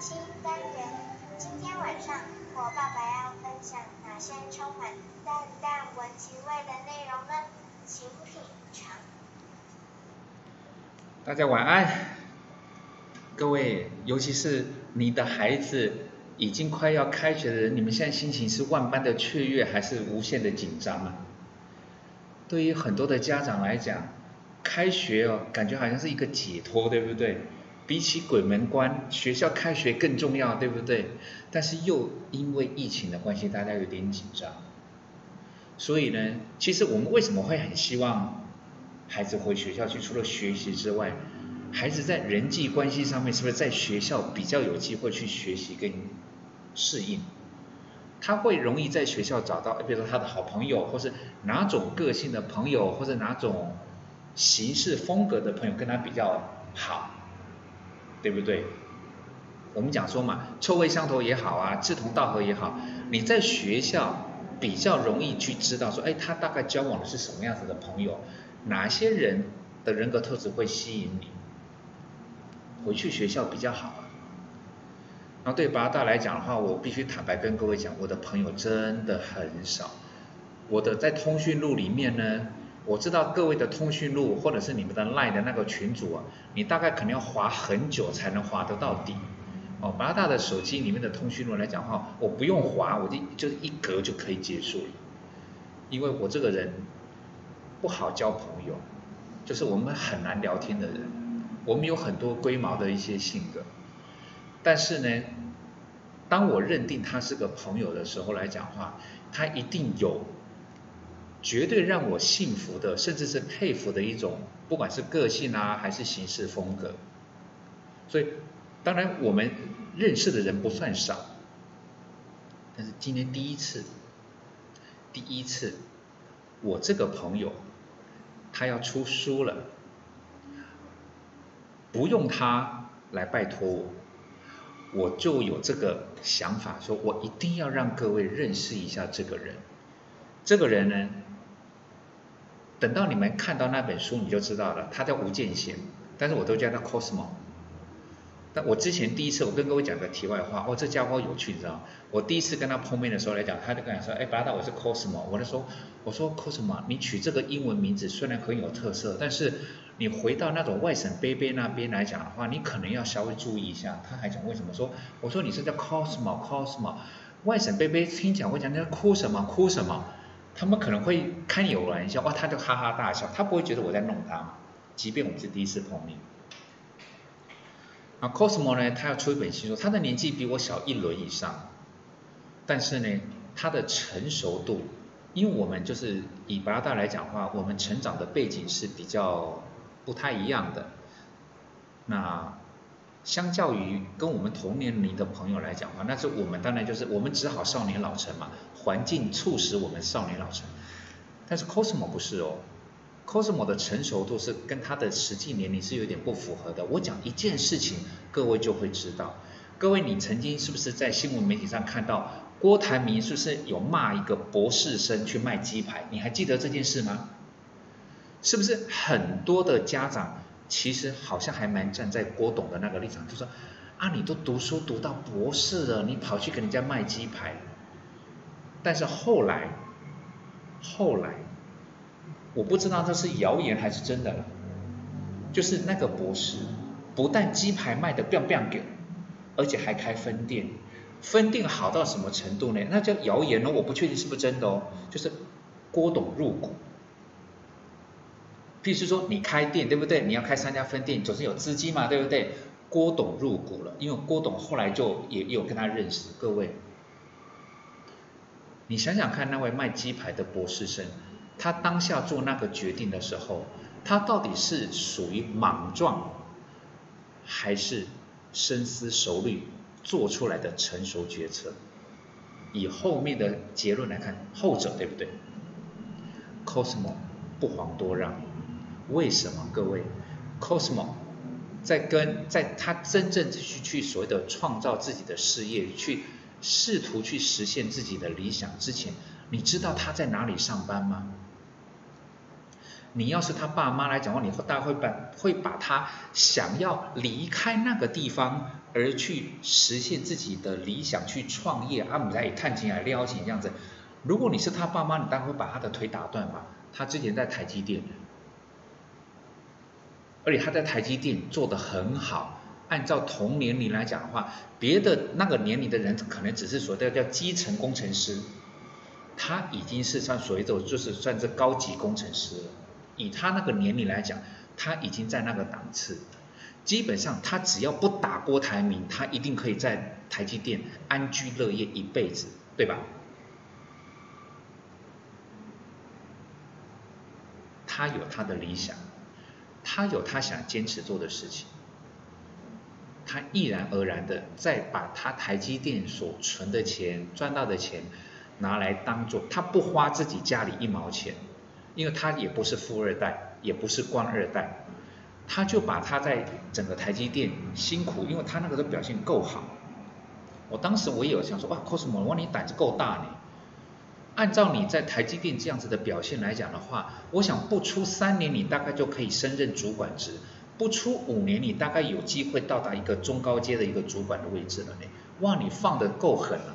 新单元。今天晚上我爸爸要分享哪些充满淡淡文情味的内容呢？请品尝。大家晚安，各位，尤其是你的孩子已经快要开学的人，你们现在心情是万般的雀跃，还是无限的紧张啊？对于很多的家长来讲，开学哦，感觉好像是一个解脱，对不对？比起鬼门关，学校开学更重要，对不对？但是又因为疫情的关系，大家有点紧张。所以呢，其实我们为什么会很希望孩子回学校去？除了学习之外，孩子在人际关系上面，是不是在学校比较有机会去学习跟适应？他会容易在学校找到，比如说他的好朋友，或是哪种个性的朋友，或者哪种行事风格的朋友跟他比较好，对不对？我们讲说嘛，臭味相投也好啊，志同道合也好，你在学校比较容易去知道说，哎，他大概交往的是什么样子的朋友，哪些人的人格特质会吸引你，回去学校比较好。然后对八大来讲的话，我必须坦白跟各位讲，我的朋友真的很少。我的在通讯录里面呢，我知道各位的通讯录或者是你们的 LINE 的那个群组啊，你大概可能要划很久才能划得到底。哦，八大的手机里面的通讯录来讲话，我不用划，我就就一格就可以结束了。因为我这个人不好交朋友，就是我们很难聊天的人，我们有很多龟毛的一些性格。但是呢，当我认定他是个朋友的时候来讲话，他一定有绝对让我信服的，甚至是佩服的一种，不管是个性啊，还是行事风格。所以，当然我们认识的人不算少，但是今天第一次，第一次，我这个朋友他要出书了，不用他来拜托我。我就有这个想法，说我一定要让各位认识一下这个人。这个人呢，等到你们看到那本书，你就知道了。他叫吴建贤，但是我都叫他 Cosmo。但我之前第一次，我跟各位讲个题外话，哦，这家伙有趣，你知道吗我第一次跟他碰面的时候来讲，他就跟我说，哎，巴达，我是 Cosmo。我就说，我说 Cosmo，你取这个英文名字虽然很有特色，但是。你回到那种外省贝贝那边来讲的话，你可能要稍微注意一下。他还讲为什么说？我说你是叫 Cosmo Cosmo，外省贝贝听讲会讲你在哭什么哭什么，他们可能会开你玩笑，哇，他就哈哈大笑，他不会觉得我在弄他嘛。即便我们是第一次碰面。啊，Cosmo 呢，他要出一本新书，他的年纪比我小一轮以上，但是呢，他的成熟度，因为我们就是以八大来讲话，我们成长的背景是比较。不太一样的，那相较于跟我们同年龄的朋友来讲话，那是我们当然就是我们只好少年老成嘛，环境促使我们少年老成。但是 Cosmo 不是哦，Cosmo 的成熟度是跟他的实际年龄是有点不符合的。我讲一件事情，各位就会知道。各位，你曾经是不是在新闻媒体上看到郭台铭是不是有骂一个博士生去卖鸡排？你还记得这件事吗？是不是很多的家长其实好像还蛮站在郭董的那个立场，就说啊，你都读书读到博士了，你跑去给人家卖鸡排。但是后来，后来，我不知道这是谣言还是真的了。就是那个博士，不但鸡排卖的 biang biang 给，而且还开分店，分店好到什么程度呢？那叫谣言哦，我不确定是不是真的哦。就是郭董入股。譬如说，你开店对不对？你要开三家分店，总是有资金嘛，对不对？郭董入股了，因为郭董后来就也有跟他认识。各位，你想想看，那位卖鸡排的博士生，他当下做那个决定的时候，他到底是属于莽撞，还是深思熟虑做出来的成熟决策？以后面的结论来看，后者对不对？Cosmo 不遑多让。为什么各位，Cosmo 在跟在他真正去去所谓的创造自己的事业，去试图去实现自己的理想之前，你知道他在哪里上班吗？你要是他爸妈来讲话，你大概会把会把他想要离开那个地方，而去实现自己的理想，去创业，啊，你来探亲来撩钱这样子。如果你是他爸妈，你当然会把他的腿打断吧。他之前在台积电，而且他在台积电做得很好。按照同年龄来讲的话，别的那个年龄的人可能只是所谓的叫基层工程师，他已经是算所谓的就是算是高级工程师了。以他那个年龄来讲，他已经在那个档次。基本上他只要不打郭台铭，他一定可以在台积电安居乐业一辈子，对吧？他有他的理想，他有他想坚持做的事情，他毅然而然的再把他台积电所存的钱、赚到的钱拿来当做，他不花自己家里一毛钱，因为他也不是富二代，也不是官二代，他就把他在整个台积电辛苦，因为他那个时候表现够好。我当时我也有想说，哇，Cosmo，哇你胆子够大呢。按照你在台积电这样子的表现来讲的话，我想不出三年你大概就可以升任主管职，不出五年你大概有机会到达一个中高阶的一个主管的位置了呢。哇，你放的够狠了。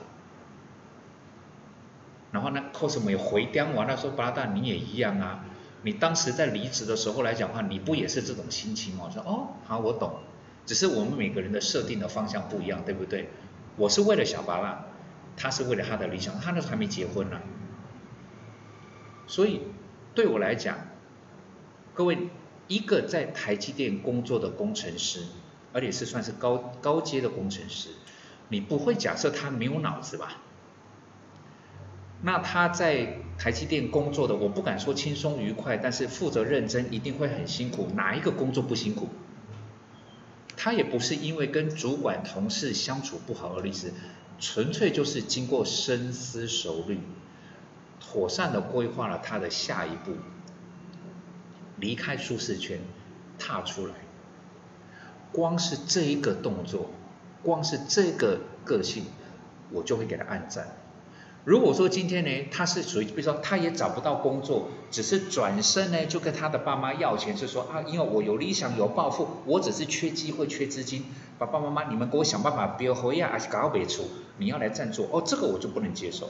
然后呢，Cosmo 也回刁完了说，八大你也一样啊，你当时在离职的时候来讲话，你不也是这种心情吗？我说哦，好，我懂，只是我们每个人的设定的方向不一样，对不对？我是为了小巴拉。他是为了他的理想，他那时候还没结婚呢，所以对我来讲，各位一个在台积电工作的工程师，而且是算是高高阶的工程师，你不会假设他没有脑子吧？那他在台积电工作的，我不敢说轻松愉快，但是负责认真一定会很辛苦。哪一个工作不辛苦？他也不是因为跟主管同事相处不好而离职。纯粹就是经过深思熟虑，妥善的规划了他的下一步，离开舒适圈，踏出来。光是这一个动作，光是这个个性，我就会给他按赞。如果说今天呢，他是属于，比如说他也找不到工作，只是转身呢就跟他的爸妈要钱，是说啊，因为我有理想有抱负，我只是缺机会缺资金，爸爸妈妈你们给我想办法，不要回呀，还是搞别处，你要来赞助，哦，这个我就不能接受。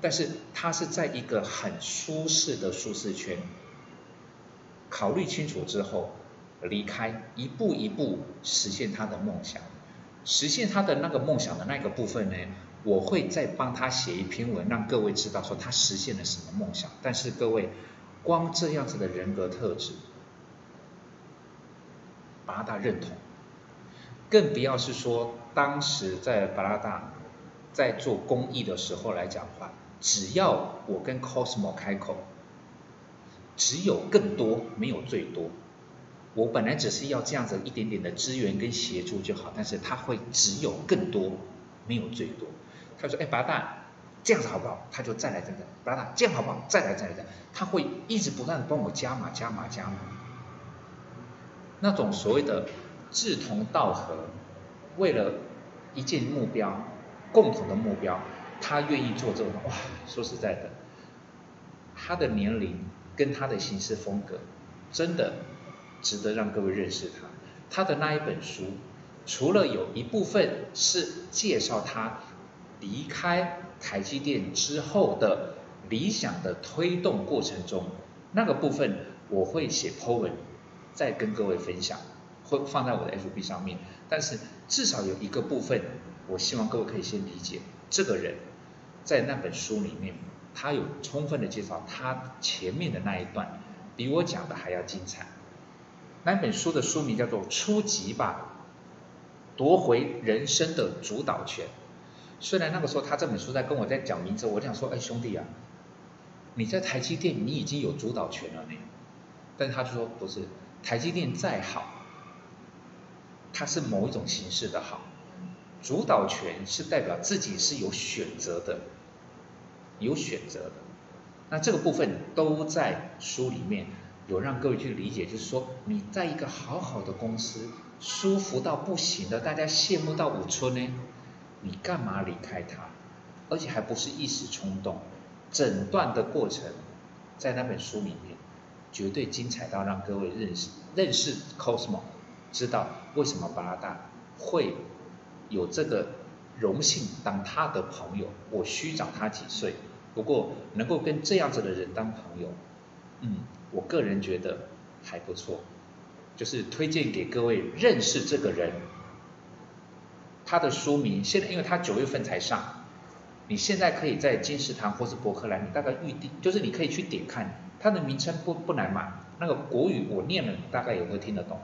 但是他是在一个很舒适的舒适圈，考虑清楚之后离开，一步一步实现他的梦想，实现他的那个梦想的那个部分呢？我会再帮他写一篇文，让各位知道说他实现了什么梦想。但是各位，光这样子的人格特质，八大认同，更不要是说当时在巴拉达在做公益的时候来讲话，只要我跟 Cosmo 开口，只有更多，没有最多。我本来只是要这样子一点点的资源跟协助就好，但是他会只有更多，没有最多。他说：“哎，八大，这样子好不好？”他就再来再来，八大，这样好不好？再来再来再，他会一直不断的帮我加码加码加码。那种所谓的志同道合，为了一件目标，共同的目标，他愿意做这种。哇，说实在的，他的年龄跟他的行事风格，真的值得让各位认识他。他的那一本书，除了有一部分是介绍他。离开台积电之后的理想的推动过程中，那个部分我会写 po 文，再跟各位分享，会放在我的 FB 上面。但是至少有一个部分，我希望各位可以先理解，这个人在那本书里面，他有充分的介绍他前面的那一段，比我讲的还要精彩。那本书的书名叫做《初级吧，夺回人生的主导权》。虽然那个时候他这本书在跟我在讲名字，我想说，哎兄弟啊，你在台积电你已经有主导权了呢。但是他就说不是，台积电再好，它是某一种形式的好，主导权是代表自己是有选择的，有选择的。那这个部分都在书里面有让各位去理解，就是说你在一个好好的公司，舒服到不行的，大家羡慕到五春呢。你干嘛离开他？而且还不是一时冲动，整段的过程在那本书里面绝对精彩到让各位认识认识 Cosmo，知道为什么巴拉达会有这个荣幸当他的朋友。我虚长他几岁，不过能够跟这样子的人当朋友，嗯，我个人觉得还不错，就是推荐给各位认识这个人。他的书名现在因为他九月份才上，你现在可以在金石堂或是博客来，你大概预定，就是你可以去点看。他的名称不不难买，那个国语我念了，你大概也会听得懂。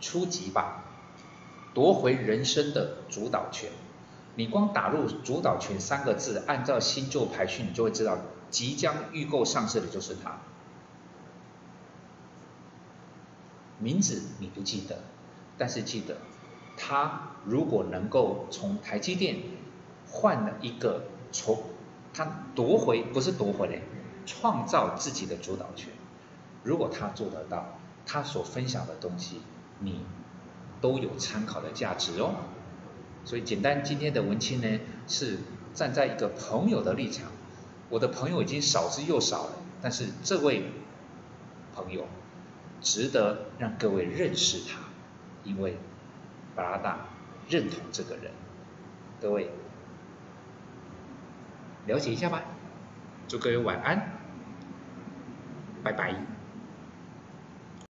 初级吧，夺回人生的主导权。你光打入“主导权”三个字，按照星座排序，你就会知道即将预购上市的就是它。名字你不记得，但是记得，它如果能够从台积电换了一个从，它夺回不是夺回嘞。创造自己的主导权，如果他做得到，他所分享的东西，你都有参考的价值哦。所以简单，今天的文青呢，是站在一个朋友的立场，我的朋友已经少之又少了，但是这位朋友值得让各位认识他，因为巴拉达认同这个人，各位了解一下吧。祝各位晚安。拜拜。